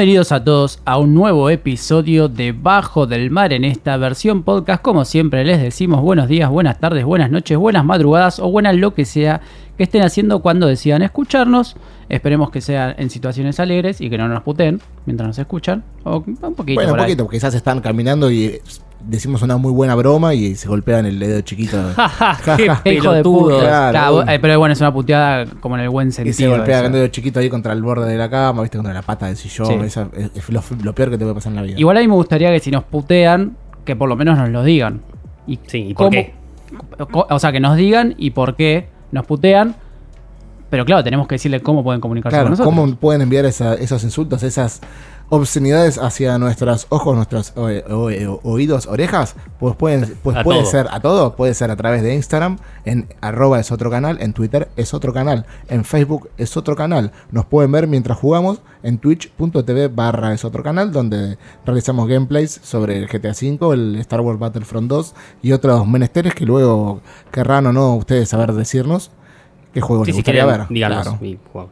Bienvenidos a todos a un nuevo episodio de Bajo del Mar en esta versión podcast. Como siempre les decimos buenos días, buenas tardes, buenas noches, buenas madrugadas o buenas lo que sea que estén haciendo cuando decidan escucharnos. Esperemos que sea en situaciones alegres y que no nos puteen mientras nos escuchan. O un poquito. Bueno, un ahí. poquito, porque quizás están caminando y decimos una muy buena broma y se golpean el dedo chiquito. Qué hijo de pelotudo. puta. Claro. Claro, eh, pero bueno, es una puteada como en el buen y sentido. se golpea eso. el dedo chiquito ahí contra el borde de la cama, viste, contra la pata del sillón. Sí. Esa es, es lo, lo peor que te puede pasar en la vida. Igual a mí me gustaría que si nos putean, que por lo menos nos lo digan. Y Sí, ¿y por qué? O sea, que nos digan y por qué nos putean. Pero claro, tenemos que decirle cómo pueden comunicarse Claro, con nosotros. ¿cómo pueden enviar esa- esos insultos, esas obscenidades hacia nuestros ojos, nuestros o- o- o- oídos, orejas? Pues, pueden, pues A puede todo. ser a todo, puede ser a través de Instagram, en arroba es otro canal, en Twitter es otro canal, en Facebook es otro canal. Nos pueden ver mientras jugamos en twitch.tv barra es otro canal, donde realizamos gameplays sobre el GTA V, el Star Wars Battlefront 2 y otros menesteres que luego querrán o no ustedes saber decirnos qué juegos Sí, les si gustaría quieren, ver. díganos Claro.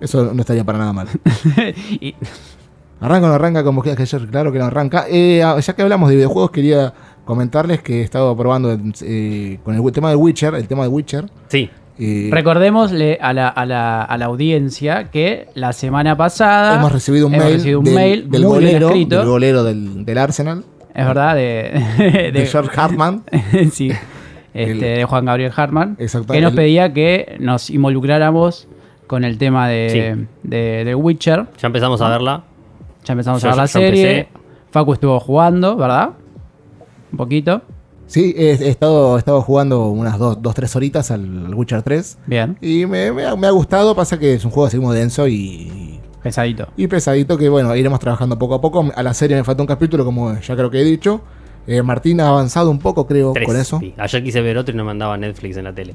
Eso no estaría para nada mal. Y- Arranca o no arranca como quieras que yo, claro que no arranca. Eh, ah, ya que hablamos de videojuegos, quería comentarles que he estado probando eh, con el tema de Witcher, el tema de Witcher. Sí, eh, Recordémosle a la, a, la, a la audiencia que la semana pasada hemos recibido un hemos mail, recibido un del, mail del muy bien golero, escrito. del golero del, del Arsenal, es verdad, de, de, George Hartman. sí, este, El- de Juan Gabriel Hartman, que nos pedía que nos involucráramos con el tema de, Sí. de, de Witcher. ya empezamos a verla. Ya empezamos Yo- a ver la yo serie. empecé. Facu estuvo jugando, ¿verdad? Un poquito. Sí, he, he estado, he estado jugando unas 2, dos, 3 horitas al, al Witcher 3. Bien, Y me, me ha, me ha gustado, pasa que es un juego así como denso y, pesadito. y pesadito que bueno, iremos trabajando poco a poco. A la serie me falta un capítulo, como ya creo que he dicho. Eh, Martín ha avanzado un poco, creo, Tres. con eso. Sí. Ayer quise ver otro y no me andaba Netflix en la tele.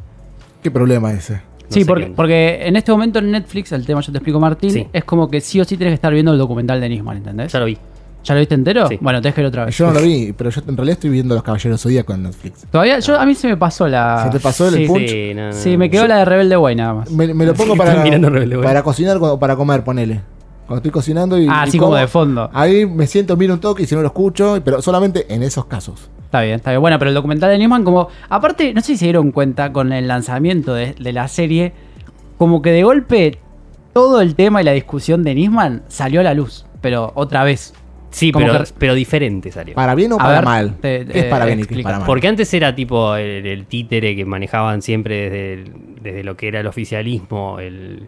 ¿Qué problema ese? No sí, porque, porque en este momento en Netflix, el tema yo te explico, Martín, Sí. es como que sí o sí tienes que estar viendo el documental de Nisman, ¿entendés? Ya lo vi. ¿Ya lo viste entero? Sí. Bueno, tenés que ver otra vez. Yo no lo vi, pero yo en realidad estoy viendo Los Caballeros Zodíaco en Netflix. Todavía, yo, a mí se me pasó la. ¿Se te pasó el sí, punch? Sí, no, no, Sí, no. me quedó la de Rebelde Way nada más. Me, me lo pongo para, para cocinar o para comer, ponele. Cuando estoy cocinando y. Ah, y así como de fondo. Ahí me siento, miro un toque y si no lo escucho, pero solamente en esos casos. Está bien, está bien. Bueno, pero el documental de Nisman, como. Aparte, no sé si se dieron cuenta con el lanzamiento de, de la serie, como que de golpe todo el tema y la discusión de Nisman salió a la luz. Pero otra vez. Sí, pero, que- pero diferente salió. ¿Para bien o para ver, mal? te- ¿Qué es eh, para bien y qué es explica. para mal? Porque antes era tipo el, el títere que manejaban siempre desde, el- desde lo que era el oficialismo el,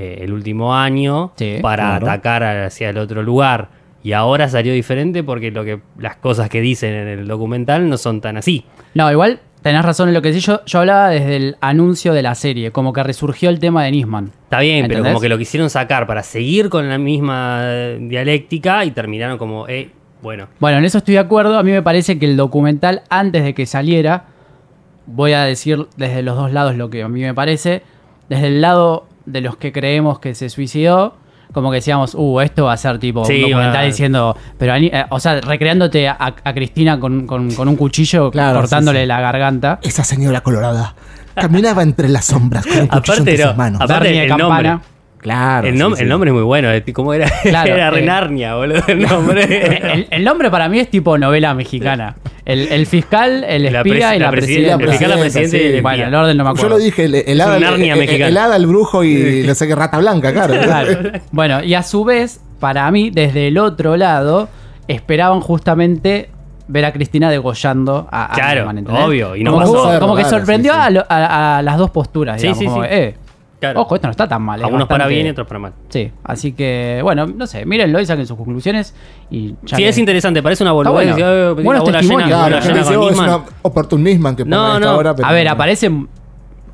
eh, el último año Sí, para claro. atacar hacia el otro lugar. Y ahora salió diferente porque lo que las cosas que dicen en el documental no son tan así. No, igual tenés razón en lo que decís. Yo, yo hablaba desde el anuncio de la serie, como que resurgió el tema de Nisman. Está bien, pero como que lo quisieron sacar para seguir con la misma dialéctica y terminaron como, eh, bueno, Bueno, en eso estoy de acuerdo. A mí me parece que el documental, antes de que saliera, voy a decir desde los dos lados lo que a mí me parece. Desde el lado de los que creemos que se suicidó, como que decíamos, uh, esto va a ser tipo Sí, un documental diciendo, pero eh, o sea, recreándote a, a Cristina con, con- con un cuchillo Claro, cortándole sí, sí. la garganta. Esa señora colorada caminaba entre las sombras con un cuchillo Aparte entre no, sus manos. aparte- el nombre. Claro. el, sí, nom- sí. el nombre es muy bueno, eh, ¿cómo era? Claro, era eh. Renarnia, boludo, el nombre. El, el nombre para mí es tipo novela mexicana. El, el fiscal, el La espía y la, la presi- presidenta. el fiscal, la presidenta y el espía. Bueno, el orden no me Yo acuerdo. lo dije, el, hada, el, hada, el brujo y no sé qué, rata blanca, claro. Claro. Bueno, y a su vez, para mí, desde el otro lado, esperaban justamente ver a Cristina degollando a, a Claro, obvio, y no como, pasó. como- como que sorprendió sí, sí. A, lo- a- a las dos posturas, Sí, digamos. sí, como sí. eh, Claro. Ojo, esto no está tan mal. es Algunos para bien y otros para mal. Sí, así que, bueno, no sé, mírenlo y saquen sus conclusiones. Y ya Sí, que- es interesante, parece una boludez. bueno. eh, testimonios. llena, Claro, llena con es una oportunismo que No, no. ahora. pero A ver, no. aparecen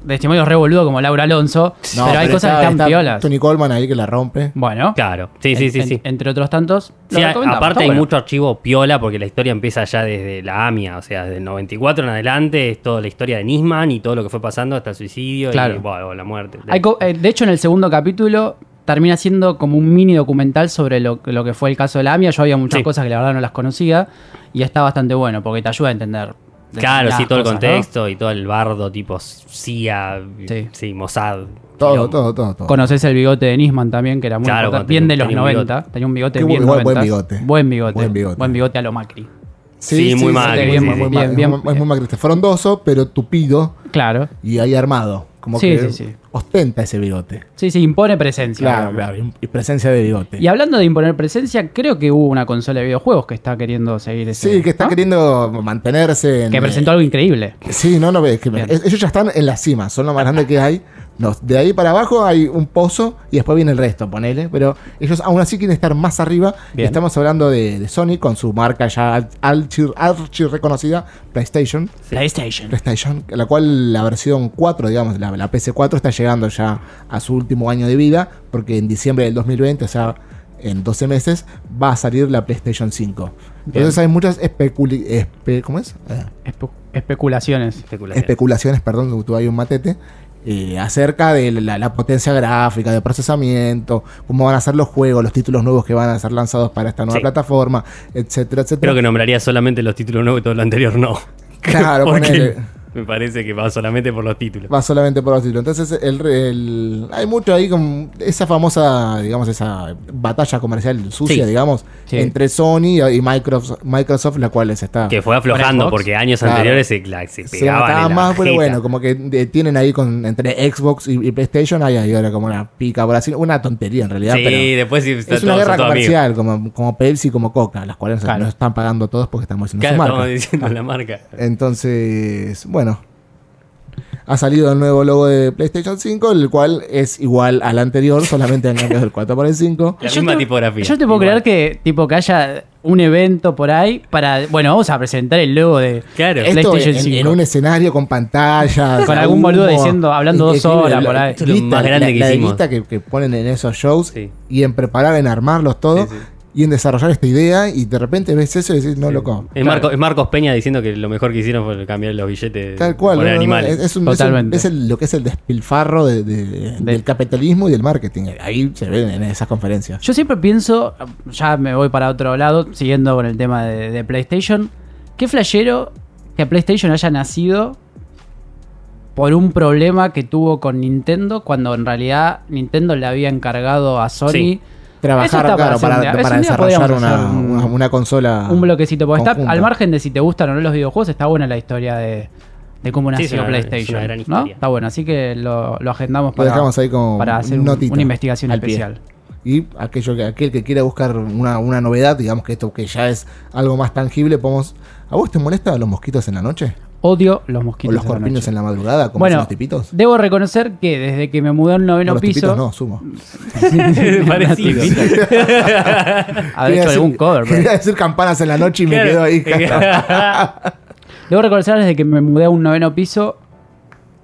testimonios re boludo como Laura Alonso, No, pero hay cosas está- que están está piolas. Tony Coleman ahí que la rompe. Bueno, Claro, sí, sí, en- sí. en- sí. entre otros tantos. Sí, a- aparte hay bueno. mucho archivo piola porque la historia empieza ya desde la AMIA, o sea, desde el 94 en adelante es toda la historia de Nisman y todo lo que fue pasando hasta el suicidio Claro. y bueno, la muerte. Hay eh, de hecho, en el segundo capítulo termina siendo como un mini documental sobre lo, lo que fue el caso de la AMIA. Yo había muchas Sí. cosas que la verdad no las conocía y está bastante bueno porque te ayuda a entender. Claro, sí, todo el contexto y todo el bardo tipo CIA, Sí. sí. Mossad, Todo, todo, todo, todo. Conoces el bigote de Nisman también, que era muy Claro, importante. Bien de los tenía un 90. Tenía un bigote Qué bien buen- buen 90. bigote. Buen bigote. Buen bigote. Buen bigote a lo Macri. Sí, muy sí, muy- sí, muy sí. ma- Bien, es bien. muy- es muy macrista. Frondoso, pero tupido Claro. y ahí armado. Como Sí, que sí, sí. Ostenta ese bigote. Sí, sí, impone presencia. Claro, claro. y- presencia de bigote. Y hablando de imponer presencia, creo que hubo una consola de videojuegos que está queriendo seguir ese. Sí, que está ¿no? queriendo mantenerse en. Que presentó algo increíble. Sí, no, no ves. Que ellos ya están en la cima, son lo más grande que hay. No, de ahí para abajo hay un pozo y después viene el resto, ponele. Pero ellos aún así quieren estar más arriba. Y Bien. estamos hablando de, de Sony con su marca ya archi, archi reconocida, PlayStation. PlayStation. PlayStation, la cual la versión 4, digamos, la, la PC4 está llegando ya a su último año de vida, porque en diciembre del 2020, o sea, en 12 meses, va a salir la PlayStation 5. Entonces hay muchas especuli espe- ¿cómo es? Eh, Espe- especulaciones. Especulación. especulaciones, perdón, que tuve ahí un matete, eh, acerca de la, la potencia gráfica, de procesamiento, cómo van a ser los juegos, los títulos nuevos que van a ser lanzados para esta nueva Sí. plataforma, etcétera, etcétera. Creo que nombraría solamente los títulos nuevos y todo lo anterior no. Claro, Porque ponele. Me parece que va solamente por los títulos. Va solamente por los títulos. Entonces, el, el- hay mucho ahí con esa famosa, digamos, esa batalla comercial sucia, Sí. digamos, Sí. entre Sony y Microsoft, Microsoft, la cual les está. Que fue aflojando porque años Claro. anteriores se, la- se pegaban. mataban en la más, pero bueno, como que de- tienen ahí con entre Xbox y, y PlayStation, hay ahí ahora como una pica por así, una tontería en realidad, Sí, pero después sí, está es una todo- guerra comercial, como, como Pepsi, como Coca, las cuales Claro. nos están pagando todos porque estamos haciendo Claro, su estamos marca. diciendo la marca. Entonces, bueno. Ha salido el nuevo logo de PlayStation 5, el cual es igual al anterior, solamente han cambiado el 4 por el 5. La Yo misma te- tipografía. Yo te puedo igual. creer que, tipo, que haya un evento por ahí para. Bueno, vamos a presentar el logo de Claro. Esto PlayStation en, 5. en un escenario con pantallas. Con algún boludo diciendo- hablando dos horas por ahí. Esto es lo guita, más grande la- que la guita que, que ponen en esos shows Sí. y en preparar, en armarlos todo Sí, sí. Y en desarrollar esta idea y de repente ves eso y decís, no, loco. Es, Marco- es Marcos Peña diciendo que lo mejor que hicieron fue cambiar los billetes. Tal cual, Poner no, no, no, animales. es, es un- es un- Totalmente. es el- lo que es el despilfarro de- de- del capitalismo y del marketing. Ahí se ven en esas conferencias. Yo siempre pienso, ya me voy para otro lado, siguiendo con el tema de, de PlayStation. Qué flashero que PlayStation haya nacido por un problema que tuvo con Nintendo, cuando en realidad Nintendo le había encargado a Sony Sí. Trabajar, claro, para para, para desarrollar una, una- una consola. un bloquecito. Porque está, al margen de si te gustan o no los videojuegos, está buena la historia de, de cómo nació PlayStation. es una gran ¿no? Está bueno, así que lo, lo agendamos Lo para, dejamos ahí como para hacer un- una investigación al pie. especial. Y aquello que, aquel que quiera buscar una, una novedad, digamos que esto que ya es algo más tangible, podemos. ¿A vos te molestan los mosquitos en la noche? Odio los ¿O mosquitos. los en la corpiños noche. en la madrugada, como Bueno, son los tipitos? Debo reconocer que desde que me mudé a un No, noveno los piso. tipitos no, sumo. Parecido. Haber hecho decir- algún cover, pero- quería decir campanas en la noche y me quedo ahí. Debo reconocer desde que me mudé a un noveno piso.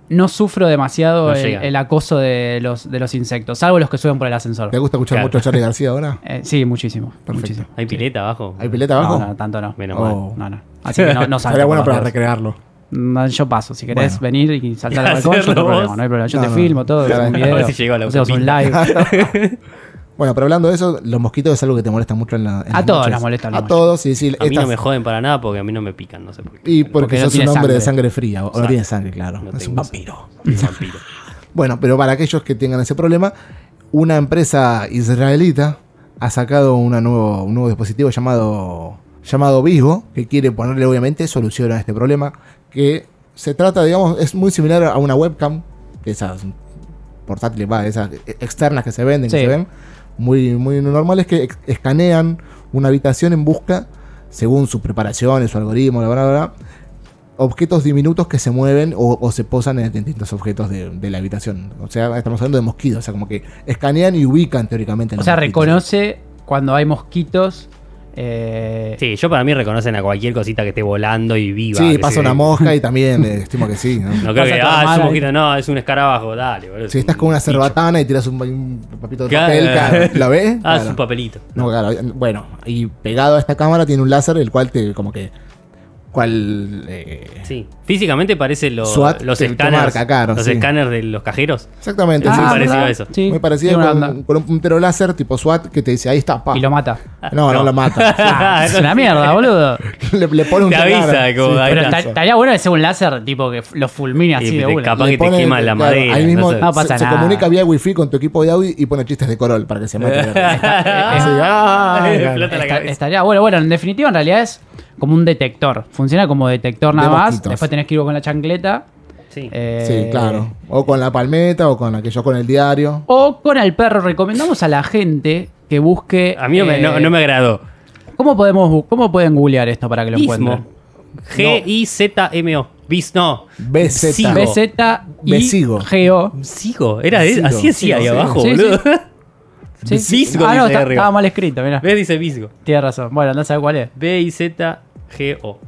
No sufro demasiado No el, acoso de los, de los insectos, salvo los que suben por el ascensor. ¿Te gusta escuchar Claro. mucho a Charlie García ahora? Eh, sí, muchísimo. Perfecto. muchísimo. ¿Hay pileta abajo? ¿Hay pileta abajo? No, no, tanto no. Menos Oh. No, no. Así que no, no por bueno los para dedos. recrearlo. Yo paso. Si querés Bueno. venir y saltar al balcón, yo no problema. No hay problema. Yo No, te no. filmo todo, Claro, un a ver si llegó a la un live. Bueno, pero hablando de eso, los mosquitos es algo que te molesta mucho en la. en A las todos noches. nos molestan A todos, sí, sí. A mí no estas- me joden para nada porque a mí no me pican, no sé por qué. Y porque, Porque no sos un hombre de sangre. fría, o no tiene sangre, claro. No es un vampiro. Un vampiro. Bueno, pero para aquellos que tengan ese problema, una empresa israelita ha sacado una nuevo, un nuevo dispositivo llamado, llamado Vivo, que quiere ponerle obviamente solución a este problema, que se trata, digamos, es muy similar a una webcam, de esas portátiles, va, de esas externas que se venden, que se ven, muy, muy normales, que escanean una habitación en busca, según su preparación, su algoritmo, la verdad, objetos diminutos que se mueven o, o se posan en distintos objetos de, de la habitación. O sea, estamos hablando de mosquitos, o sea, como que escanean y ubican teóricamente. O sea, mosquitos. reconoce cuando hay mosquitos. Eh, Sí, yo para mí reconocen a cualquier cosita que esté volando y viva. Sí, pasa una mosca y también eh, estimo que sí. ¿no? No creo Pasa que, ah, es un mosquito, no, es un escarabajo, dale, boludo. es Si estás con una bicho. cerbatana y tiras un, un papito de papel, claro, ¿lo ves? Ah, es Claro. un papelito. No, claro, bueno, y pegado a esta cámara tiene un láser el cual te como que cual eh, Sí. Físicamente parece lo- SWAT los te- te escáneres. marca, claro, los sí. escáneres de los cajeros. Exactamente, Ah, sí, muy sí. parecido ¿verdad? a eso. Sí, Muy parecido con, con un puntero láser tipo SWAT que te dice, ahí está, pa. Y lo mata. No, no, No. lo mata. Ah, es una mierda, boludo. le, le pone un Te avisa, celular. como, ahí Pero estaría bueno que sea un láser tipo que lo fulmine así Y de te una. capaz Le que te pone- quema la claro, madera. Ahí mismo no. No pasa se, se nada. comunica vía wifi con tu equipo de audio y pone chistes de Corol para que se mate. Ah, ah, estaría bueno. Bueno, en definitiva, en realidad es como un detector. Funciona como detector nada De más. mosquitos. Después tenés que ir con la chancleta. Sí. eh, Sí, claro. O con la palmeta o con aquello con el diario. O con el perro. Recomendamos a la gente que busque. A mí no, me, eh, no, no me agradó. ¿Cómo, podemos, ¿Cómo pueden googlear esto para que lo Ismo. encuentren? G-I-Z-M-O. Bis, no. BZ. B-Z-I-G-O. Sigo. Era de- Sigo. así decía ahí Sí, abajo, sí, boludo. Sí, sí. Visgo Ah, no, está- arriba. estaba mal escrito, mirá. B dice Visgo. Tienes razón. Bueno, no sabes cuál es. B-I-Z-G-O.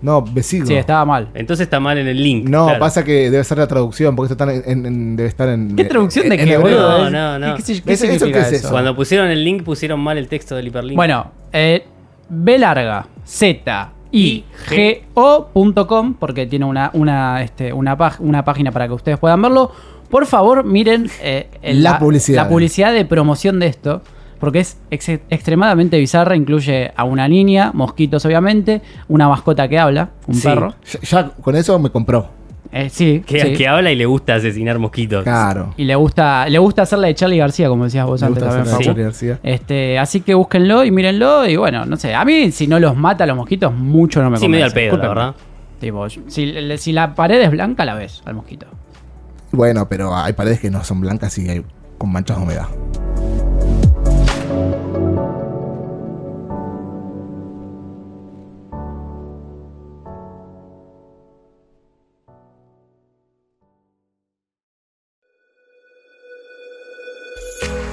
No, besigo. Sí, estaba mal. Entonces está mal en el link. No, claro. pasa que debe ser la traducción, porque esto está en, en- en- debe estar en. ¿Qué traducción de en qué, boludo? No, no, no. ¿Qué, qué- qué ¿Eso- eso significa qué es eso? eso? Cuando pusieron el link pusieron mal el texto del hiperlink. Bueno, eh, B larga, Z, I, G, O.com, porque tiene una, una, este, una, pag- una página para que ustedes puedan verlo. Por favor, miren eh, el- La publicidad. la publicidad de promoción de esto, porque es ex- extremadamente bizarra. Incluye a una niña, mosquitos obviamente, una mascota que habla, un Sí. perro. Ya, ya con eso me compró. Eh, sí, que, sí. que habla y le gusta asesinar mosquitos. Claro. Y le gusta, le gusta hacerla de Charlie García, como decías vos Me antes gusta también, Charlie García. Este, así que búsquenlo y mírenlo. Y bueno, no sé. A mí, si no los mata a los mosquitos, mucho no me Sí, medio al pedo, la verdad. Tipo, si, si la pared es blanca, la ves al mosquito. Bueno, pero hay paredes que no son blancas y hay con manchas de humedad.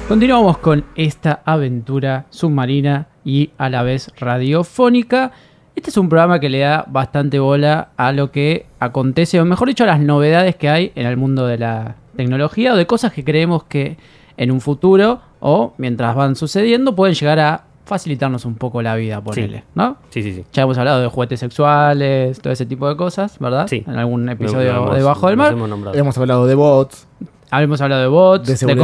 Continuamos con esta aventura submarina y a la vez radiofónica. Este es un programa que le da bastante bola a lo que acontece, o mejor dicho, a las novedades que hay en el mundo de la tecnología o de cosas que creemos que en un futuro o mientras van sucediendo pueden llegar a facilitarnos un poco la vida, ponele, ¿no? Sí, sí, sí. Ya hemos hablado de juguetes sexuales, todo ese tipo de cosas, ¿verdad? Sí. En algún episodio de Bajo del Mar. hemos nombrado. Hemos hablado de bots. Hemos hablado de bots, De de,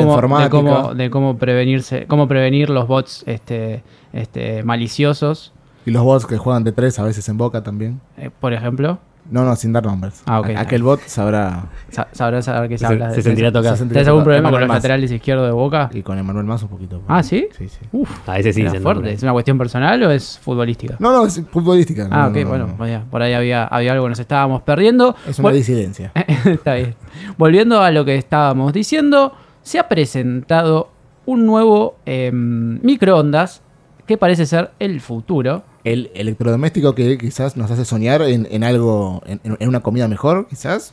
cómo, de cómo prevenirse, cómo prevenir los bots este, este, maliciosos, Y los bots que juegan de tres a veces en boca también. eh, por ejemplo. No, no, sin dar nombres. Ah, ok. Aquel bot sabrá. Sa- Sabrás saber qué se, Se- habla. se de- sentirá tocado. se sentirá ¿Tienes algún problema con los laterales izquierdos de boca? Y con Emanuel más un poquito. Ah, ¿sí? Sí, sí. Uf, A ese sí era se fuerte. ¿Es una cuestión personal o es futbolística? No, no, es futbolística. ah, no, ok, no, no, bueno, no. vaya, por ahí había, había algo que nos estábamos perdiendo. Es una Vol- disidencia. Está bien. Volviendo a lo que estábamos diciendo, se ha presentado un nuevo eh, microondas que parece ser el futuro. El electrodoméstico que quizás nos hace soñar en, en algo, en, en una comida mejor, quizás.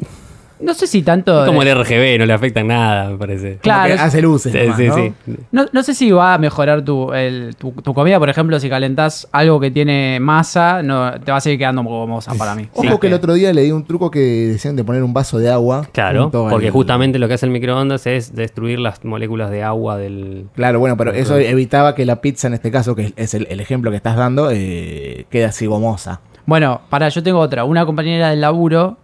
No sé si tanto. Es como el RGB, no le afecta en nada, me parece. Claro, Como que es- hace luces. Sí, nomás, sí, ¿no? sí. no, no sé si va a mejorar tu, el- tu, tu comida, por ejemplo, si calentás algo que tiene masa, no, te va a seguir quedando gomosa para mí. Ojo que el otro día leí un truco que decían de poner un vaso de agua. Claro, porque al- justamente lo que hace el microondas es destruir las moléculas de agua del... Claro, bueno, pero eso evitaba que la pizza, en este caso, que es el, el ejemplo que estás dando, eh, quede así gomosa. Bueno, para, yo tengo otra. Una compañera del laburo,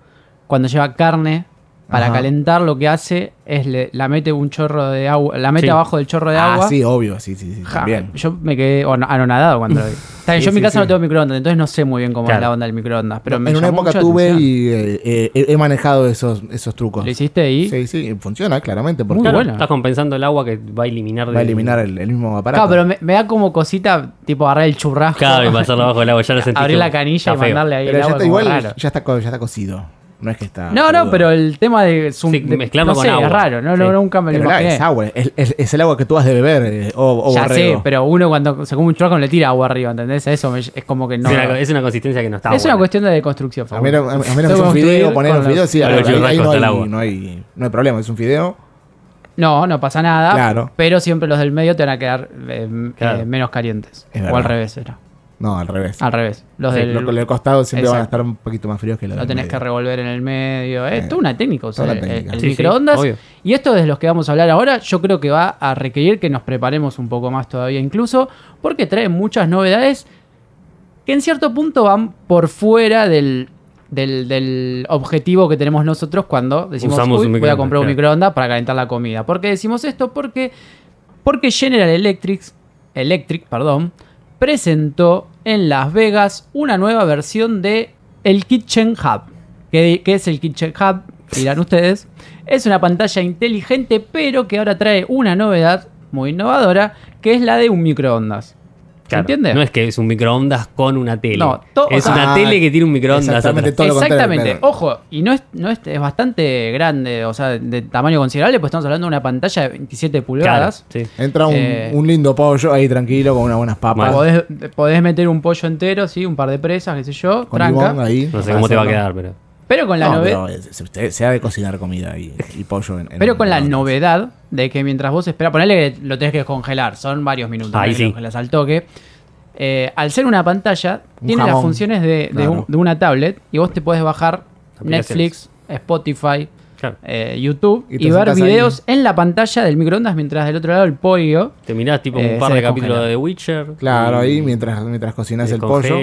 cuando lleva carne para Ajá. calentar, lo que hace es le, la mete un chorro de agua, la mete Sí. abajo del chorro de ah, agua. sí, obvio, sí, sí, sí. Ja, también. yo me quedé anonadado cuando lo vi. Sí, yo en mi casa sí. no tengo microondas, entonces no sé muy bien cómo es la onda del microondas. Pero me en una época tuve y eh, eh, he manejado esos, esos trucos. ¿Lo hiciste y? Sí, sí, funciona claramente porque Muy Claro, bueno. Estás compensando el agua que va a eliminar... va a eliminar el, el mismo aparato. Claro, pero me, me da como cosita, tipo agarrar el churrasco. Claro, y pasarlo abajo del agua, ya lo sentís Abrir la canilla y mandarle ahí Pero el ya agua está igual, ya está, co- ya está cocido. No es que está. No, no, crudo. pero el tema de, zum- Sí, de- mezclarlo no con sé, agua. es raro, no, nunca me lo Pero imaginé. es agua, es, es- es el agua que tú has de beber, eh, o, o ya borrego. sé, pero uno cuando se come un churrasco le tira agua arriba, ¿entendés? Eso me- es como que no. es, una, es una consistencia que no está es una cuestión de construcción. A menos, a menos un fideo, poner un fideo, los- sí, ahí, no, hay, agua. no, hay, no hay problema, es un fideo. No, no pasa nada. Claro. Pero siempre los del medio te van a quedar eh, Claro. eh, menos calientes. Es o verdad. al revés era. No, al revés. Al revés. Los Sí, del, los del costado siempre van a estar un poquito más fríos que los lo del tenés medio. que revolver en el medio. Es Eh, toda una técnica usar toda una el- técnica. el Sí, sí, microondas. y esto de los que vamos a hablar ahora, yo creo que va a requerir que nos preparemos un poco más todavía incluso, porque trae muchas novedades que en cierto punto van por fuera del, del, del objetivo que tenemos nosotros cuando decimos Usamos "Uy, voy a microondas", comprar un claro. microondas para calentar la comida. ¿Por qué decimos esto? Porque, porque General Electric, Electric perdón, presentó en Las Vegas una nueva versión de el Kitchen Hub. ¿Qué, es el Kitchen Hub? Dirán ustedes. Es una pantalla inteligente, pero que ahora trae una novedad muy innovadora, que es la de un microondas. ¿Se Claro, entiende? No es que es un microondas con una tele. No, es sea- una tele que tiene un microondas Exactamente, atrás. todo lo contrario, Exactamente. claro. Ojo, y no es, no es, es bastante grande, o sea, de tamaño considerable, pues estamos hablando de una pantalla de 27 Claro, pulgadas. sí. Entra un, Eh, un lindo pollo ahí tranquilo con unas buenas papas. Podés, podés meter un pollo entero, sí, un par de presas, qué sé yo, Con tranca. ahí. No sé cómo te va a quedar, pero. Pero con la No, novedad. pero es- se, se ha de cocinar comida y, y pollo en, en Pero con la novedad de que mientras vos esperás, ponele que lo tenés que descongelar, son varios minutos, Ahí sí. lo congelás al toque. Eh, al ser una pantalla, Un tiene las funciones de, de Claro. un- de una tablet y vos te podés bajar. Netflix, Spotify, Claro. eh, YouTube Y ver ahí. videos en la pantalla del microondas mientras del otro lado el pollo. Te mirás tipo Eh, un par de capítulos de The Witcher. Claro, y- ahí mientras, mientras cocinas el pollo.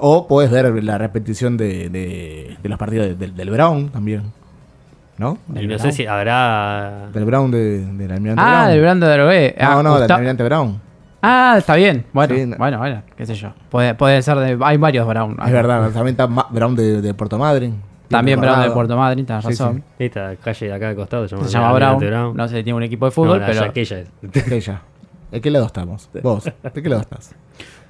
O puedes ver la repetición de, de- de los partidos de- del- del Brown también. ¿No? No sé si habrá. Del Brown de, del almirante Ah, Brown. del Brando de Aroé. No, Ah, no, del almirante Brown. Ah, está bien. Bueno, Sí, no. bueno, bueno, qué sé yo. Puede, puede ser de. Hay varios Brown. Es verdad, también está Ma- Brown de, de Puerto Madryn. También Brown de. Puerto Madryn, tenés Sí, razón. Esta calle de acá de costado se llama, Se llama Brown. No sé si tiene un equipo de fútbol, No, la- pero. ya aquella es. Aquella. ¿De qué lado estamos? Vos, ¿de qué lado estás?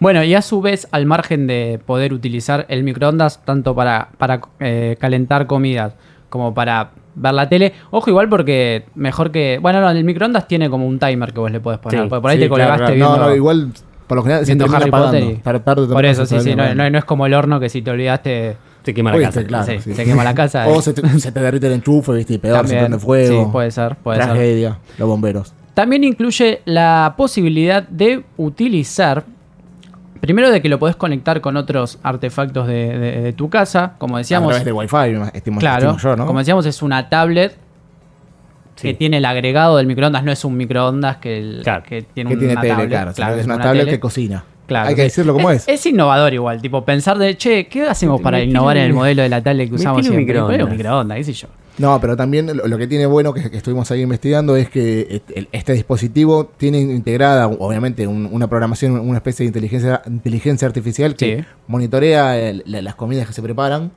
Bueno, y a su vez, al margen de poder utilizar el microondas tanto para, para eh, calentar comidas como para ver la tele, ojo igual porque mejor que... Bueno, no, el microondas tiene como un timer que vos le podés poner, Sí, porque por ahí Sí, te claro, colgaste claro. viendo... No, no, igual, por lo general, termina Harry apagando. Potter y- Tarde- tarde o Por eso, sí, sí, no, no- no es como el horno que si te olvidaste... Se quema la Oye, casa. claro, sí, sí. se quema la casa. O se te, se te derrite el enchufe, ¿viste? Y peor, También. se prende fuego. Sí, puede ser, puede ser. Tragedia. Los bomberos. También incluye la posibilidad de utilizar, primero de que lo podés conectar con otros artefactos de, de- de tu casa, como a decíamos... través de Wi-Fi, estimo, Claro, estimo yo, ¿no? como decíamos, es una tablet Sí. que tiene el agregado del microondas, no es un microondas que, el- Claro. que tiene que tiene una tele, tablet. claro. es una, una tablet tele. que cocina. Claro, Hay que decirlo como es. Es innovador igual, tipo pensar de, che, ¿qué hacemos para innovar en el modelo de la tablet que usamos siempre? un microondas, qué sé yo. No, pero también lo, que tiene bueno que, que estuvimos ahí investigando es que este, dispositivo tiene integrada, obviamente, un- una programación, una especie de inteligencia, inteligencia artificial que Sí. monitorea el- la- las comidas que se preparan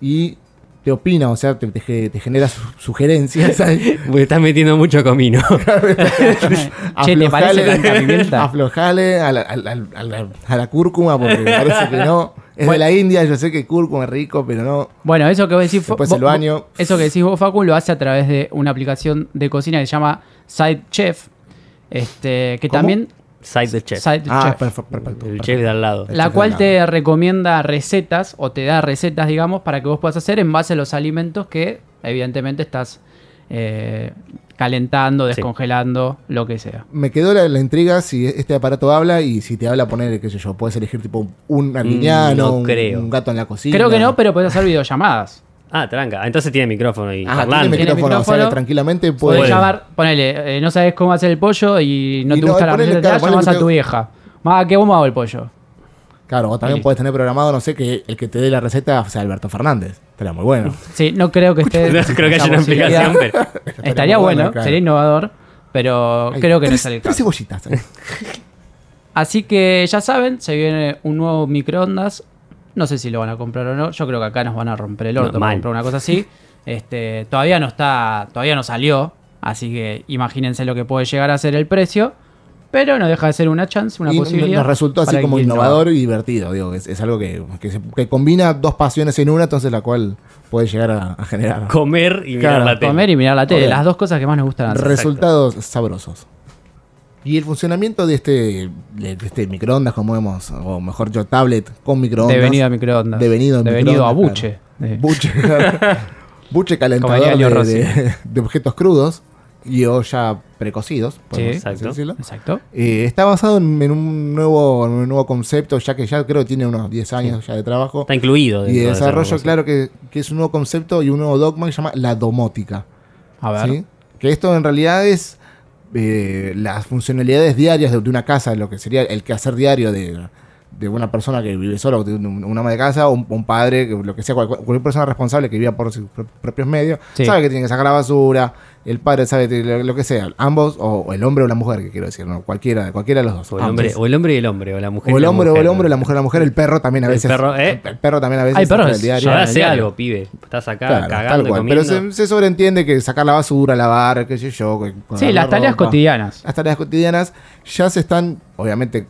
y te opina, o sea, te, te ge- te genera su- sugerencias. Porque estás metiendo mucho comino. che, ¿te parece tanta pimienta? Aflojale a la, a la- a la- a la cúrcuma porque parece que no. Es Bueno. de la India, yo sé que cúrcuma es rico, pero no. Bueno, eso que vos decís, Después vos- el baño. eso que decís vos, Facu, lo hace a través de una aplicación de cocina que se llama Side Chef. Este, que ¿Cómo? también. Side the chef. Side Ah, Chef. perfe- perfecto. el chef de al lado. La cual te recomienda recetas o te da recetas, digamos, para que vos puedas hacer en base a los alimentos que evidentemente estás eh, calentando, Sí. descongelando, lo que sea. Me quedó la, la intriga si este aparato habla y si te habla poner, qué sé yo, puedes elegir tipo un arguiñano, no un, creo. un gato en la cocina. Creo que no, pero puedes hacer videollamadas. Ah, tranca. Entonces tiene micrófono y Ah, tiene. Tiene micrófono, o sea, micrófono. que tranquilamente Puedes puede. llamar, ponele, eh, no sabes cómo hacer el pollo y no Y te no, gusta la ponele, receta, claro, llamas a tu vieja. Ma, ¿qué cómo hago el pollo? Claro, o también puedes tener programado, no sé, que el que te dé la receta sea Alberto Fernández. Estaría muy bueno. Sí, no creo que esté. No creo que haya una explicación, pero. Estaría bueno, bueno, claro. sería innovador, pero Ay, creo que no es el Tres caso. cebollitas. eh. Así que ya saben, se viene un nuevo microondas. No sé si lo van a comprar o no. Yo creo que acá nos van a romper el orto No, para comprar una cosa así. Este, todavía no está, todavía no salió. Así que imagínense lo que puede llegar a ser el precio. Pero no deja de ser una chance, una y posibilidad. nos resultó así como innovador y divertido. Digo, es, es algo que, que, se- que combina dos pasiones en una, entonces la cual puede llegar a, a generar Comer y mirar Claro, la tele. Comer y mirar la tele, las dos cosas que más nos gustan hacer. resultados sabrosos. Y el funcionamiento de este, de este microondas, como vemos, o mejor yo, tablet con microondas. Devenido a microondas. Devenido a Devenido a microondas, buche. claro. Eh, Buche, buche calentador de objetos crudos y o ya precocidos, podemos Sí, exacto. decirlo. Exacto. Eh, está basado en, en un nuevo, en un nuevo concepto, ya que ya creo que tiene unos 10 años ya de trabajo. Está incluido. Y de desarrollo, claro que, que es un nuevo concepto y un nuevo dogma que se llama la domótica. A ver. ¿sí? Que esto en realidad es eh, las funcionalidades diarias de, de una casa, lo que sería el quehacer diario de, de una persona que vive solo, de un, ama de casa, o un, un padre, lo que sea, cual- cualquier persona responsable que viva por sus pro- propios medios, Sí. sabe que tiene que sacar la basura, el padre sabe lo, lo que sea, ambos, o, o el hombre o la mujer, que quiero decir, ¿no? cualquiera, cualquiera de los dos. O el, hombre, o el hombre y el hombre, o la mujer. O el hombre o el hombre, la mujer, la mujer, el perro también a El veces. perro, ¿eh? El perro también a veces. Hay perros saca el diario. Ya hace algo, pibe. Estás acá Claro, cagando cual. Pero se, se sobreentiende que sacar la basura, lavar, qué sé yo. que- Sí, las la tareas ropa, cotidianas. Las tareas cotidianas ya se están, obviamente,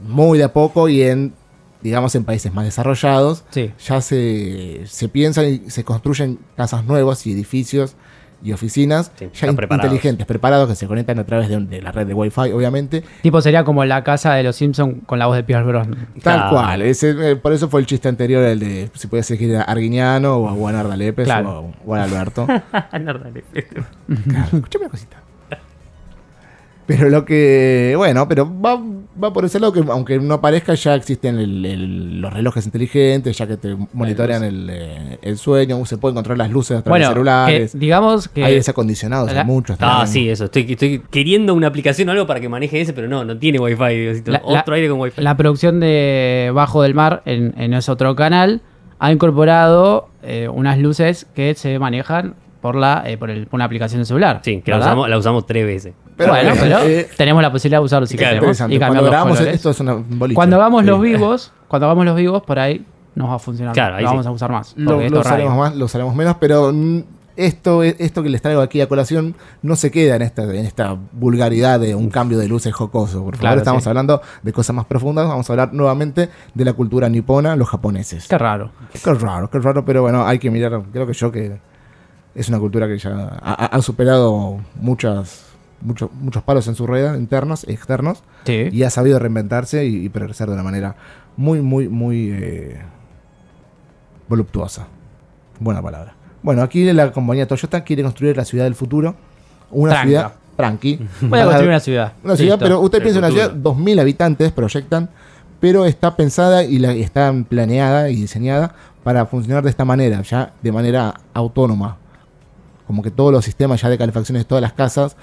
muy de a poco y en, digamos, en países más desarrollados, Sí. ya se, se piensan y se construyen casas nuevas y edificios y oficinas Sí, ya están in- preparados. inteligentes, preparados, que se conectan a través de, un- de la red de Wi-Fi, obviamente. Tipo sería como la casa de los Simpsons con la voz de Pierce Brosnan. Tal Claro. cual. Ese, eh, por eso fue el chiste anterior, el de si podías elegir a Arguiñano o a Juan Ardalepes Claro. o, a- o a Alberto. Claro, escuchame una cosita. Pero lo que. Bueno, pero va, va por ese lado que, aunque no parezca, ya existen el- el- los relojes inteligentes, ya que te monitorean el, eh, el sueño, se pueden controlar las luces a través Bueno, de celulares. que digamos que Aires acondicionados, La- hay muchos. Ah, también. sí, eso. Estoy, estoy queriendo una aplicación o algo para que maneje ese, pero no, no tiene wifi. necesito La- la- otro aire con wifi. la producción de Bajo del Mar en, en ese otro canal ha incorporado eh, unas luces que se manejan por la eh, por, el- por una aplicación de celular. sí, que la usamos, la usamos tres veces. Pero bueno, bueno, pero eh, tenemos la posibilidad de usarlo si Claro, queremos y Cuando grabamos colores. esto es una boliche. Cuando hagamos Sí. los vivos, cuando hagamos los vivos, por ahí nos va a funcionar. Claro, ahí lo sí. vamos a usar más. Lo, lo usaremos más, lo usaremos menos, pero esto, esto que les traigo aquí a colación no se queda en esta, en esta vulgaridad de un cambio de luces jocoso. Por favor, Claro, estamos sí. hablando de cosas más profundas. Vamos a hablar nuevamente de la cultura nipona, los japoneses. Qué raro. Qué raro, qué raro, pero bueno, hay que mirar. Creo que yo que es una cultura que ya ha, superado muchas, muchos, muchos palos en su rueda, internos y externos, Sí. y ha sabido reinventarse y, y progresar de una manera muy, muy, muy eh, voluptuosa. Buena palabra. Bueno, aquí la compañía Toyota quiere construir la ciudad del futuro. Una Tranca. ciudad tranqui. Voy a construir una ciudad. Una ciudad, Listo. pero usted piensa en una ciudad, 2.000 habitantes proyectan, pero está pensada y la, está planeada y diseñada para funcionar de esta manera, ya de manera autónoma. Como que todos los sistemas ya de calefacción de todas las casas,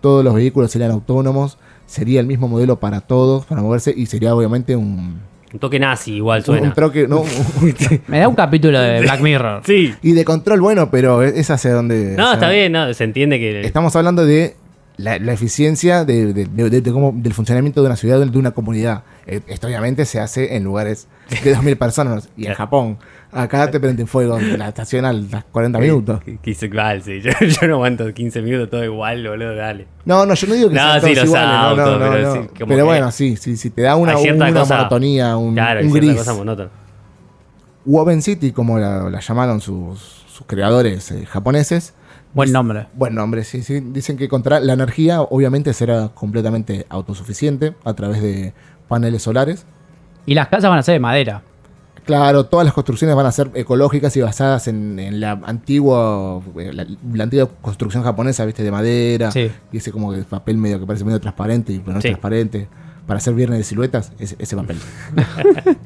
todos los vehículos serían autónomos, sería el mismo modelo para todos, para moverse, y sería obviamente un, Un toque nazi igual un, suena. un troque, no, Me da un capítulo de Black Mirror. sí. y de control bueno, pero es hacia donde... No, está bien, no, se entiende que. Estamos hablando de la, la eficiencia de, de- de- de- de cómo- del funcionamiento de una ciudad, de una comunidad. Eh, Esto obviamente se hace en lugares de 2.000 personas. Y en Japón, acá te prenden fuego en la estación a las 40 minutos. Que- que hizo igual, sí. Yo, yo no aguanto 15 minutos todo igual, boludo, dale. No, no, yo no digo que No, sean sí, todos los iguales. no, autos, no, no, pero no. sí, como Pero bueno, sí, sí, sí, te da una, una cosa- monotonía, un, Claro, un gris. cosa monótona. Woven City, como la, la llamaron sus, sus creadores eh, japoneses. Buen nombre. Buen nombre, sí, sí. Dicen que contra la energía obviamente será completamente autosuficiente a través de paneles solares. Y las casas van a ser de madera. Claro, todas las construcciones van a ser ecológicas y basadas en, en la antigua eh, la, la antigua construcción japonesa, viste, de madera, Sí. y ese como de papel medio que parece medio transparente y no es Sí. transparente. Para hacer viernes de siluetas, ese, ese papel.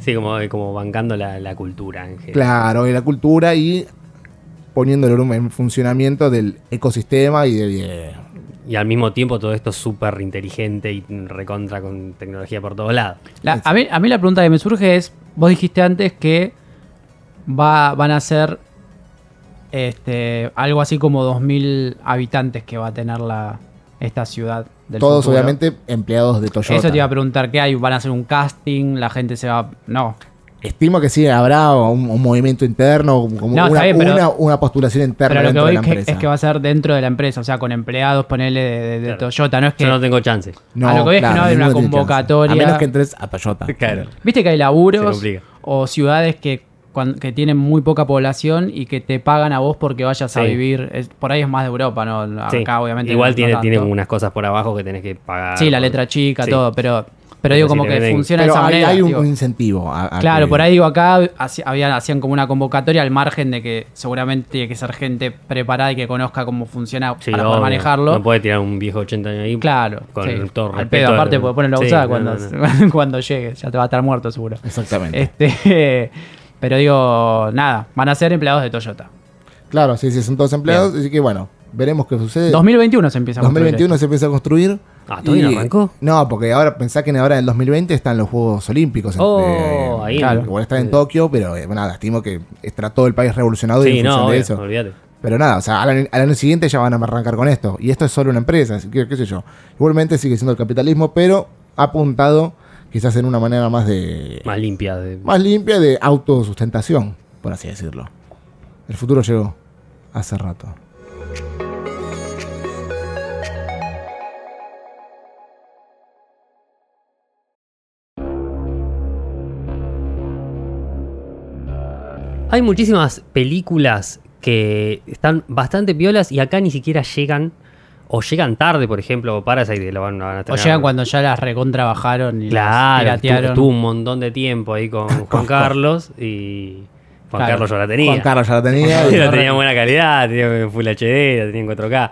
Sí, como, como bancando la, la cultura en general. claro, y la cultura y poniéndolo en funcionamiento del ecosistema y de, de- Y al mismo tiempo todo esto súper inteligente y recontra con tecnología por todos lados. La- a, mí, a mí la pregunta que me surge es, vos dijiste antes que va, van a ser este, algo así como 2.000 habitantes que va a tener la, esta ciudad del todos futuro. obviamente empleados de Toyota. Eso te iba a preguntar, ¿qué hay? ¿Van a hacer un casting? ¿La gente se va...? No. Estimo que sí, habrá un, un movimiento interno, como No, una, bien, pero- una, una postulación interna Pero lo que dentro voy de la es que, empresa. es que va a ser dentro de la empresa, o sea, con empleados, ponerle de, de- de Claro. Toyota. No es que... Yo no tengo chance. a lo que voy es que no va a haber una convocatoria. A menos que entres a Toyota. Claro. Viste que hay laburos o ciudades que, que tienen muy poca población y que te pagan a vos porque vayas a vivir. Es- por ahí es más de Europa, ¿no? Sí. Acá obviamente. Igual no- tiene, tiene unas cosas por abajo que tenés que pagar. Sí, la por- letra chica, Sí. todo, pero, pero digo como que venden- funciona Pero de esa hay, manera. hay un, digo. incentivo. a- a Claro, que- por ahí digo acá hacían como una convocatoria al margen de que seguramente tiene que ser gente preparada y que conozca cómo funciona Sí, para poder obvio. manejarlo. No puede tirar un viejo 80 años ahí. Claro, Con sí. todo al respeto pedo, al- aparte puede ponerlo a Sí, usar no, cuando, no, cuando llegue, ya te va a estar muerto seguro. Exactamente. Este, pero digo, nada, van a ser empleados de Toyota. Claro, sí, sí, son todos empleados. Así que bueno, veremos qué sucede. 2021 se empieza a construir 2021 se empieza a construir. Ah, ¿todavía no Y- arrancó? No, porque ahora pensá que ahora en el 2020 están los Juegos Olímpicos. en- Oh, de- ahí claro, en- igual está en Tokio, pero eh, nada, estimo que estará todo el país revolucionado y Sí, en no, función de obvio, eso. olvídate. Pero nada, o sea, al año, al año siguiente ya van a arrancar con esto. Y esto es solo una empresa, así que qué sé yo. Igualmente sigue siendo el capitalismo, pero apuntado quizás en una manera más de. Más limpia. de- más limpia de autosustentación, por así decirlo. El futuro llegó hace rato. Hay muchísimas películas que están bastante piolas y acá ni siquiera llegan. O llegan tarde, por ejemplo, Parasite lo van, van a O estrenar. llegan cuando ya las recontrabajaron y Claro, las piratearon. tuvo un montón de tiempo ahí con Juan Carlos y Juan Claro. Carlos ya la tenía. Juan Carlos ya la tenía. La tenía en buena calidad, tenía Full HD, la tenía en 4K.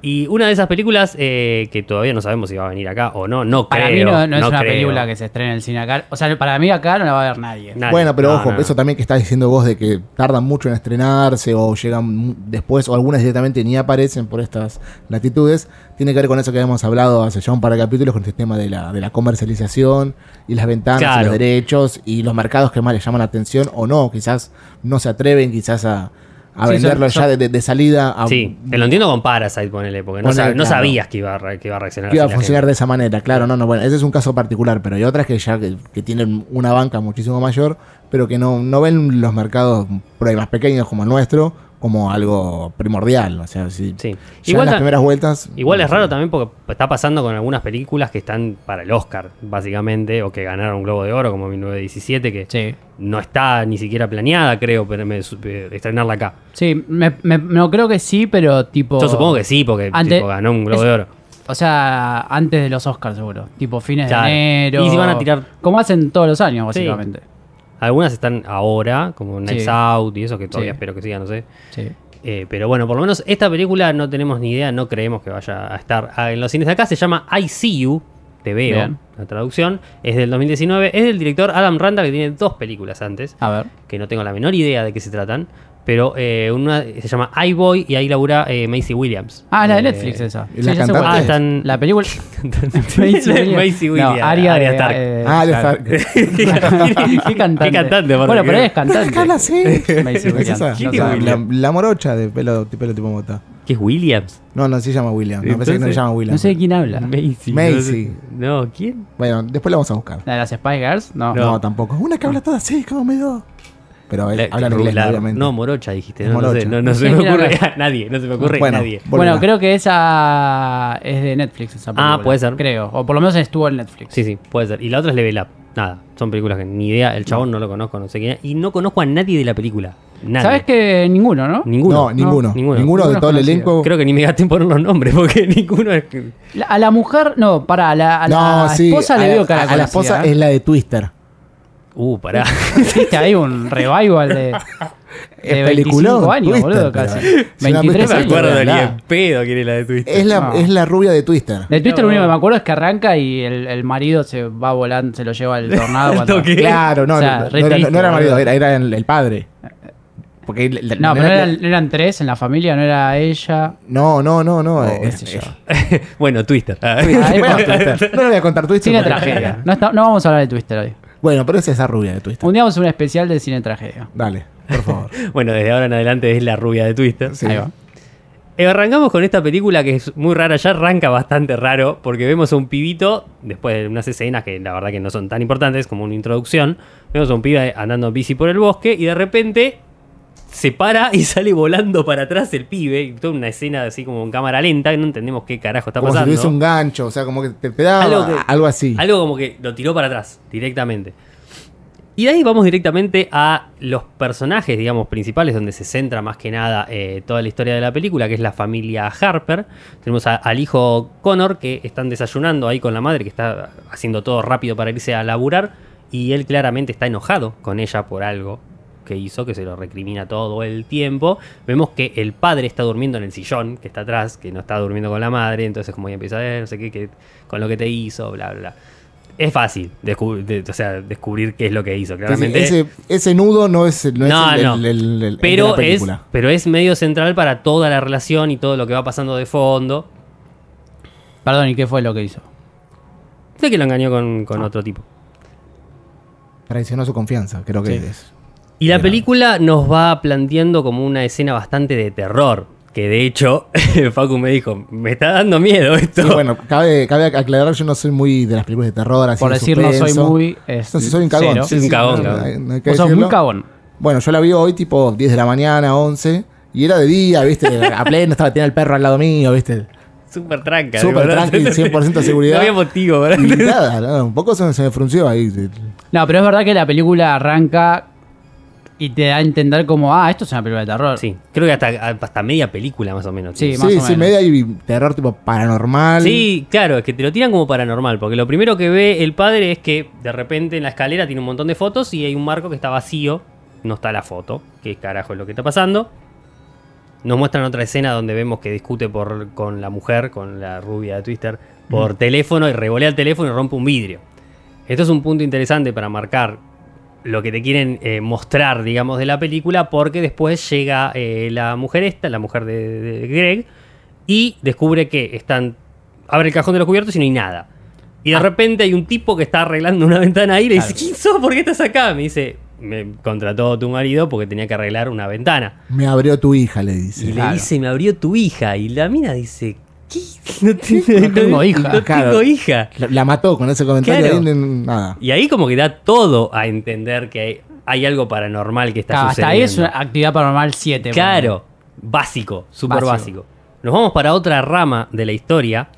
Y una de esas películas eh, que todavía no sabemos si va a venir acá o no, no Para creo. mí no, no es una creo. película que se estrene en el cine acá. O sea, para mí acá no la va a ver nadie. Nadie. Bueno, pero No, ojo, eso también que estás diciendo vos de que tardan mucho en estrenarse o llegan después o algunas directamente ni aparecen por estas latitudes, tiene que ver con eso que habíamos hablado hace ya un par de capítulos con el tema de la, de la comercialización y las ventanas y Claro. los derechos y los mercados que más les llaman la atención o no, quizás no se atreven quizás a, a Sí, venderlo son- ya de, de- de salida a, Sí, te lo entiendo con Parasite, ponele, porque no, Ponele, no claro. sabías que iba, a re- que iba a reaccionar que iba a funcionar de esa manera, claro, no, no, bueno, ese es un caso particular, pero hay otras que ya que, que tienen una banca muchísimo mayor, pero que no, no ven los mercados por ahí más pequeños como el nuestro como algo primordial, o sea, si Sí. ya Igual en las primeras vueltas... Igual es raro también porque está pasando con algunas películas que están para el Oscar, básicamente, o que ganaron un Globo de Oro, como 1917, que Sí. no está ni siquiera planeada, creo, pero me, su- eh, estrenarla acá. Sí, me, me- no creo que sí, pero tipo. Yo supongo que sí, porque Ante- tipo, ganó un Globo es- de Oro. O sea, antes de los Oscars, seguro. Tipo fines Claro. de enero. Y si van a tirar- Como hacen todos los años, Sí. Algunas están ahora, como Nights Sí. Out y eso, que todavía Sí. espero que sigan, no sé. Sí. Eh, pero bueno, por lo menos esta película no tenemos ni idea, no creemos que vaya a estar en los cines de acá. Se llama I See You, te veo, Bien. la traducción. Es del 2019, es del director Adam Randall, que tiene dos películas antes, A ver. que no tengo la menor idea de qué se tratan. Pero eh, una se llama I Boy y ahí labura eh, Macy Williams. Ah, la de Eh, Netflix esa. ¿y la sé cantante? Ah, están. La película. Macy Williams. Williams. No, Aria, Arya de- Stark. eh, Ah. Stark. ¿Qué cantante? Qué cantante, Bueno, pero es cantante. Macy ¿Es No la, la morocha de pelo, de pelo tipo mota. ¿Qué es Williams? No, no, sí se llama William. No, pensé que no se llama William. No sé de quién habla. Macy. Macy. No, sé. No, ¿quién? Bueno, después la vamos a buscar. ¿La de las Spy Girls? No. No, tampoco. Una que habla toda así, como me do. Pero él La- habla inglés, la- obviamente. No, Morocha dijiste. No, no Morocha. sé, no, no No se me ocurre a nadie. No se me ocurre Bueno, a nadie. Volverá. Bueno, creo que esa es de Netflix, esa película. puede ser. Creo. O por lo menos estuvo en Netflix. Sí, sí, puede ser. Y la otra es Level Up. Nada, son películas que ni idea. El chabón no, lo conozco, no sé quién. Y no conozco a nadie de la película. Nadie. ¿Sabes que ninguno, no? Ninguno. No, ninguno. ninguno. Ninguno, de todo el elenco. Creo que ni me gasté en poner los nombres porque ninguno es. La- a la mujer, no, para, a la, a no, la sí. esposa a le veo cara a, a la esposa conocida, es la de Twister. Uh, pará. Existe ahí un revival de, de Es 25 peliculón, años, Twister, boludo, casi. Si no 23 han no me acuerdo ni en pedo quién es la de Twitter. Es la, No. es la rubia de Twister. De Twitter No. lo único que me acuerdo es que arranca y el, el marido se va volando, se lo lleva el tornado. cuando... Claro, no, O sea, no, era, triste, no era marido, era, era el, el padre. Porque No, pero no era- eran, eran tres en la familia, no era ella. no, no, no, no. o eh, qué sé eh, yo. bueno, Twister. Ah. Bueno. Twister. No le voy a contar Twister. Porque- tragedia. No, está- no vamos a hablar de Twister hoy. Bueno, pero es esa rubia de Twister. Un día vamos a hacer un especial de cine tragedia. Dale, por favor. bueno, desde ahora en adelante es la rubia de Twister. Sí. Ahí va. Eh, arrancamos con esta película que es muy rara, ya arranca bastante raro, porque vemos a un pibito, después de unas escenas que la verdad que no son tan importantes como una introducción, vemos a un pibe andando bici por el bosque y de repente se para y sale volando para atrás el pibe, y toda una escena así como en cámara lenta, que no entendemos qué carajo está Como si pasando. un gancho, o sea, como que te, da Algo algo, así. Algo como que lo tiró para atrás, directamente. Y de ahí vamos directamente a los personajes, digamos, principales, donde se centra más que nada eh, toda la historia de la película, que es la familia Harper. Tenemos a- al hijo Connor, que están desayunando ahí con la madre, que está haciendo todo rápido para irse a laburar, y él claramente está enojado con ella por algo que hizo, que se lo recrimina todo el tiempo. Vemos que el padre está durmiendo en el sillón que está atrás, que no está durmiendo con la madre, entonces como ya empieza a ver, no sé qué, que, con lo que te hizo, bla, bla, bla. Es fácil descubrir, de- o sea, descubrir qué es lo que hizo, claramente. ese, ese nudo no es, no No, es el, no. el- el- el- el de pero, la es, película. pero es medio central para toda la relación y todo lo que va pasando de fondo. Perdón, ¿y qué fue lo que hizo? Sé que lo engañó con, Ah. otro tipo. Traicionó su confianza, creo que Sí. es. Y la película nos va planteando como una escena bastante de terror. Que de hecho, Facu me dijo, me está dando miedo esto. Sí, bueno, cabe, cabe aclarar, yo no soy muy de las películas de terror, así Por de decir no soy muy. es Entonces soy un cagón. sí, Soy un sí, cagón, no, cagón. no no sos muy cagón. Bueno, yo la vi hoy tipo 10 de la mañana, 11. Y era de día, ¿viste? A pleno, estaba, tenía el perro al lado mío, ¿viste? Súper tranca. Súper tranqui, 100% de seguridad. No había motivo, ¿verdad? Y nada, no, un poco se, se me frunció ahí. No, pero es verdad que la película arranca y te da a entender como, ah, esto es una película de terror. Sí, creo que hasta, hasta media película más o menos. Sí, más Sí, o sí, menos. media y terror tipo paranormal. Sí, claro, es que te lo tiran como paranormal, porque lo primero que ve el padre es que de repente en la escalera tiene un montón de fotos y hay un marco que está vacío, no está la foto, qué carajo es lo que está pasando. Nos muestran otra escena donde vemos que discute por, con la mujer, con la rubia de Twister, por teléfono y revolea el teléfono y rompe un vidrio. Esto es un punto interesante para marcar lo que te quieren eh, mostrar, digamos, de la película, porque después llega eh, la mujer esta, la mujer de, de Greg, y descubre que están. Abre el cajón de los cubiertos y no hay nada. Y de repente hay un tipo que está arreglando una ventana ahí y le dice. ¿Quién sos? ¿Por qué estás acá? Me dice: Me contrató tu marido porque tenía que arreglar una ventana. Me abrió tu hija, le Y dice. le Claro. dice: Me abrió tu hija. Y la mina dice: ¿Qué? No, No tengo hija. No Claro. tengo hija. La, la mató con ese comentario. Claro. ahí, n- nada. Y ahí como que da todo a entender que hay, hay algo paranormal que está Claro, hasta ahí sucediendo. es una actividad paranormal 7. Claro, básico, súper Básico. básico. Nos vamos para otra rama de la historia,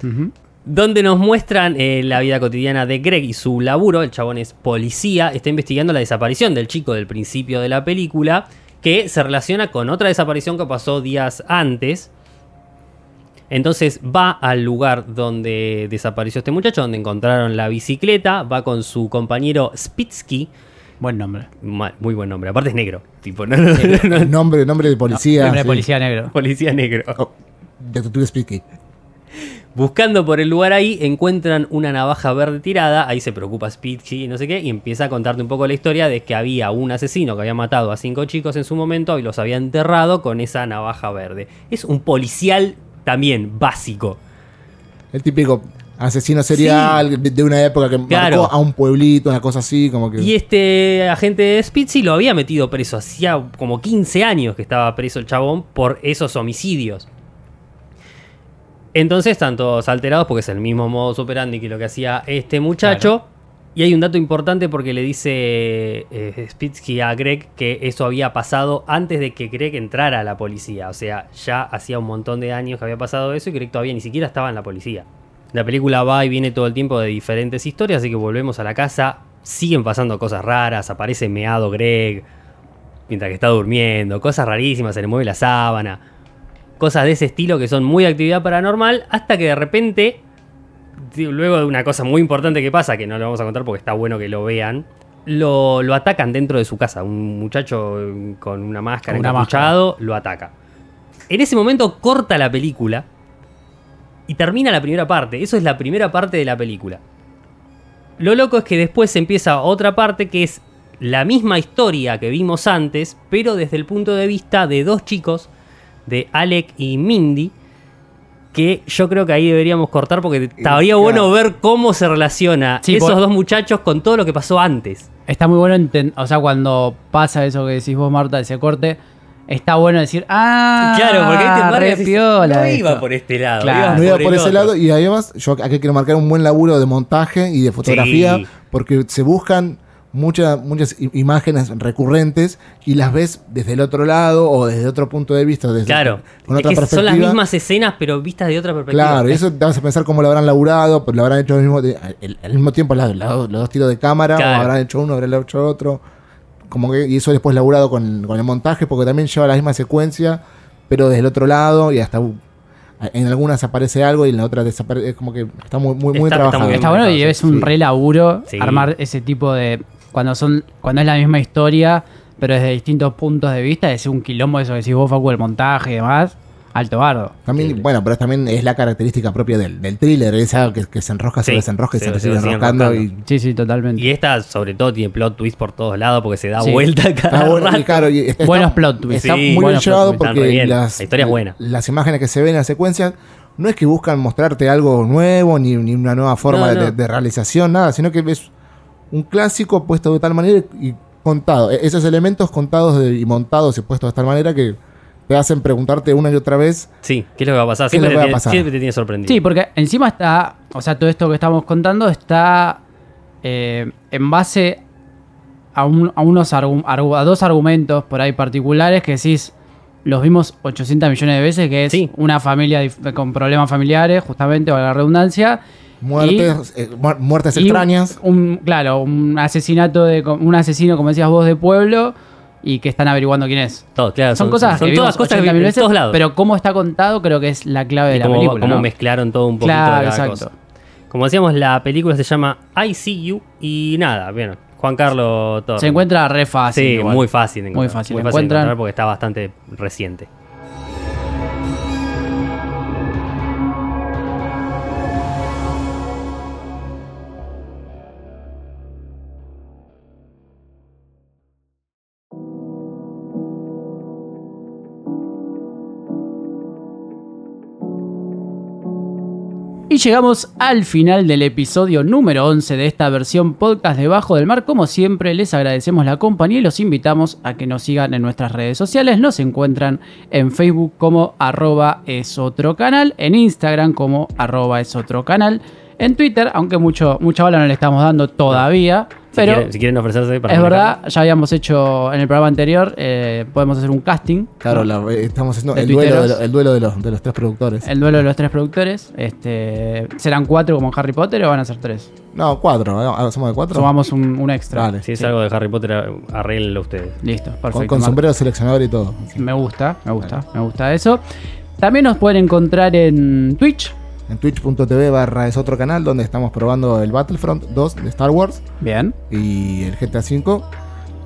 donde nos muestran eh, la vida cotidiana de Greg y su laburo. El chabón es policía, está investigando la desaparición del chico del principio de la película, que se relaciona con otra desaparición que pasó días antes. Entonces va al lugar donde desapareció este muchacho, donde encontraron la bicicleta, va con su compañero Spitsky, Buen nombre. Muy buen nombre, aparte es negro, tipo, no, no, no, no, Nombre, nombre de policía. nombre de policía negro. policía negro. Oh, Detective Speaky. Buscando por el lugar ahí, encuentran una navaja verde tirada. Ahí se preocupa Spitzy y no sé qué. Y empieza a contarte un poco la historia de que había un asesino que había matado a cinco chicos en su momento y los había enterrado con esa navaja verde. Es un policial también básico. El típico asesino serial de, de una época que Claro. marcó a un pueblito, una cosa así, como que. Y este agente Spitzy lo había metido preso. Hacía como 15 años que estaba preso el chabón por esos homicidios. Entonces están todos alterados porque es el mismo modus operandi que lo que hacía este muchacho. Y hay un dato importante porque le dice eh, Spitsky a Greg que eso había pasado antes de que Greg entrara a la policía. O sea, ya hacía un montón de años que había pasado eso y Greg todavía ni siquiera estaba en la policía. La película va y viene todo el tiempo de diferentes historias, así que volvemos a la casa. Siguen pasando cosas raras, aparece meado Greg mientras que está durmiendo, cosas rarísimas, se le mueve la sábana. Cosas de ese estilo que son muy actividad paranormal, hasta que de repente, luego de una cosa muy importante que pasa, que no lo vamos a contar porque está bueno que lo vean, lo, lo atacan dentro de su casa. Un muchacho eh, con una máscara, una encapuchado, lo ataca. En ese momento corta la película y termina la primera parte. Eso es la primera parte de la película. Lo loco es que después empieza otra parte que es la misma historia que vimos antes, pero desde el punto de vista de dos chicos, de Alec y Mindy, que yo creo que ahí deberíamos cortar porque estaría claro. bueno ver cómo se relaciona Sí, esos por- dos muchachos con todo lo que pasó antes. Está muy bueno, o sea, cuando pasa eso que decís vos, Marta, ese corte, está bueno decir, ah, claro, porque ahí te no esto". iba por este lado, Claro. no iba por ese otro. lado y además yo acá quiero marcar un buen laburo de montaje y de fotografía Sí. porque se buscan muchas muchas imágenes recurrentes y las ves desde el otro lado o desde otro punto de vista, desde Claro, con es son las mismas escenas pero vistas de otra perspectiva. Claro, y eso te vas a pensar cómo lo habrán laburado, pues lo habrán hecho al mismo, el- al mismo tiempo la- la- los dos tiros de cámara, Claro. o habrán hecho uno, habrán hecho otro. Como que, y eso después laburado con, con el montaje, porque también lleva la misma secuencia, pero desde el otro lado, y hasta en algunas aparece algo y en la otra desaparece. Es como que está muy, muy, muy Está- está trabajado. muy Está bueno y es un Sí. re laburo Sí. armar ese tipo de. Cuando son cuando es la misma historia, pero desde distintos puntos de vista, es un quilombo eso que decís vos, Facu, el montaje y demás. Alto bardo. También, Sí. bueno, pero también es la característica propia del, del thriller, es algo que, que se enrosca, se desenrosca y se- se, se sigue lo sigue enroscando. enroscando. Y, Sí, sí, totalmente. Y esta, sobre todo, tiene plot twist por todos lados porque se da Sí. vuelta cada Está bueno, y rato. claro, y está- Buenos plot twists. Está Sí, muy bien llevado porque bien. las, La historia es buena. las imágenes que se ven en la secuencia no es que buscan mostrarte algo nuevo ni, ni una nueva forma No, de, de realización, nada, sino que es un clásico puesto de tal manera y contado. E- Esos elementos contados de- y montados y puestos de tal manera que te hacen preguntarte una y otra vez Sí, ¿qué es lo que va a pasar? ¿Qué es Siempre, lo que va a te, tiene- pasar? siempre te tiene sorprendido. Sí, porque encima está, o sea, todo esto que estamos contando está eh, en base a, un- a unos argu- argu- a dos argumentos por ahí particulares que decís, los vimos 800 millones de veces, que es Sí. una familia con problemas familiares, justamente, valga la redundancia. Muertes, eh, mu- muertes y extrañas. Un, claro, un asesinato de un asesino, como decías vos, de pueblo y que están averiguando quién es. Todo, claro, Son, cosas son que todas cosas que 80.000 vi- en veces, todos lados. pero cómo está contado creo que es la clave de Y la cómo, película. cómo ¿no? mezclaron todo un poquito Claro, de cada exacto. cosa. Como decíamos, la película se llama I See You y nada, bien. Juan Carlos Torres. Se encuentra re fácil. Sí, igual. muy fácil. de Muy fácil. Muy La fácil de encuentran- encontrar porque está bastante reciente. Y llegamos al final del episodio número 11 de esta versión podcast de Bajo del Mar. Como siempre, les agradecemos la compañía y los invitamos a que nos sigan en nuestras redes sociales. Nos encuentran en Facebook como arroba es canal, en Instagram como arroba es otro canal, en Twitter, aunque mucho, mucha bola no le estamos dando todavía. Si, Pero quieren, si quieren ofrecerse para es verdad, ya habíamos hecho en el programa anterior, eh, podemos hacer un casting. Claro, ¿no? la- eh, estamos haciendo De el duelo, de, tuiteros. lo- el duelo de los, de los tres productores. El duelo de los tres productores. Este, ¿Serán cuatro como en Harry Potter o van a ser tres? No, cuatro. hagamos- ¿Somos de cuatro? Sumamos un, un extra. Vale. Si es Sí. algo de Harry Potter, arreglenlo ustedes. Listo, perfecto. con, con sombrero seleccionador y todo. Me gusta, me gusta, me gusta eso. También nos pueden encontrar en Twitch. En twitch.tv barra es otro canal donde estamos probando el Battlefront 2 de Star Wars Bien. y el GTA V.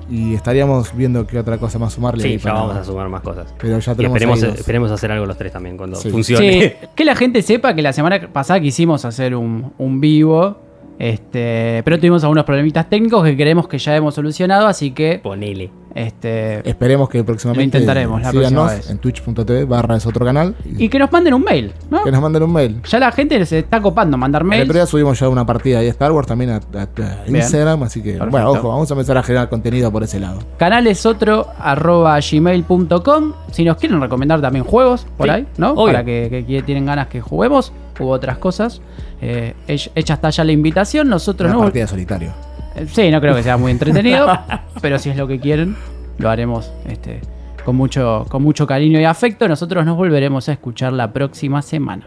Y estaríamos viendo qué otra cosa más sumarle. Sí, ya para- vamos a sumar más cosas. Pero ya Y tenemos esperemos, ahí dos. esperemos hacer algo los tres también cuando Sí. funcione. Sí, que la gente sepa que la semana pasada quisimos hacer un, un vivo. Este, pero tuvimos algunos problemitas técnicos que creemos que ya hemos solucionado, así que Ponele. Este, Esperemos que próximamente Lo intentaremos la síganos próxima vez. en twitch.tv barra es otro canal y, que nos manden un mail, ¿no? que nos manden un mail. Ya la gente se está copando mandar El mails. otro día subimos ya una partida de Star Wars también a, a- a Bien. Instagram, así que Perfecto. bueno, ojo, vamos a empezar a generar contenido por ese lado. Canalesotro arroba gmail.com Si nos quieren recomendar también juegos por Sí, ahí, ¿no? obvio. Para que, que- que tienen ganas que juguemos u otras cosas. Eh, hech- hecha está ya la invitación. Nosotros Una no. partida de solitario. Eh, Sí, no creo que sea muy entretenido. pero si es lo que quieren, lo haremos este, con, mucho, con mucho cariño y afecto. Nosotros nos volveremos a escuchar la próxima semana.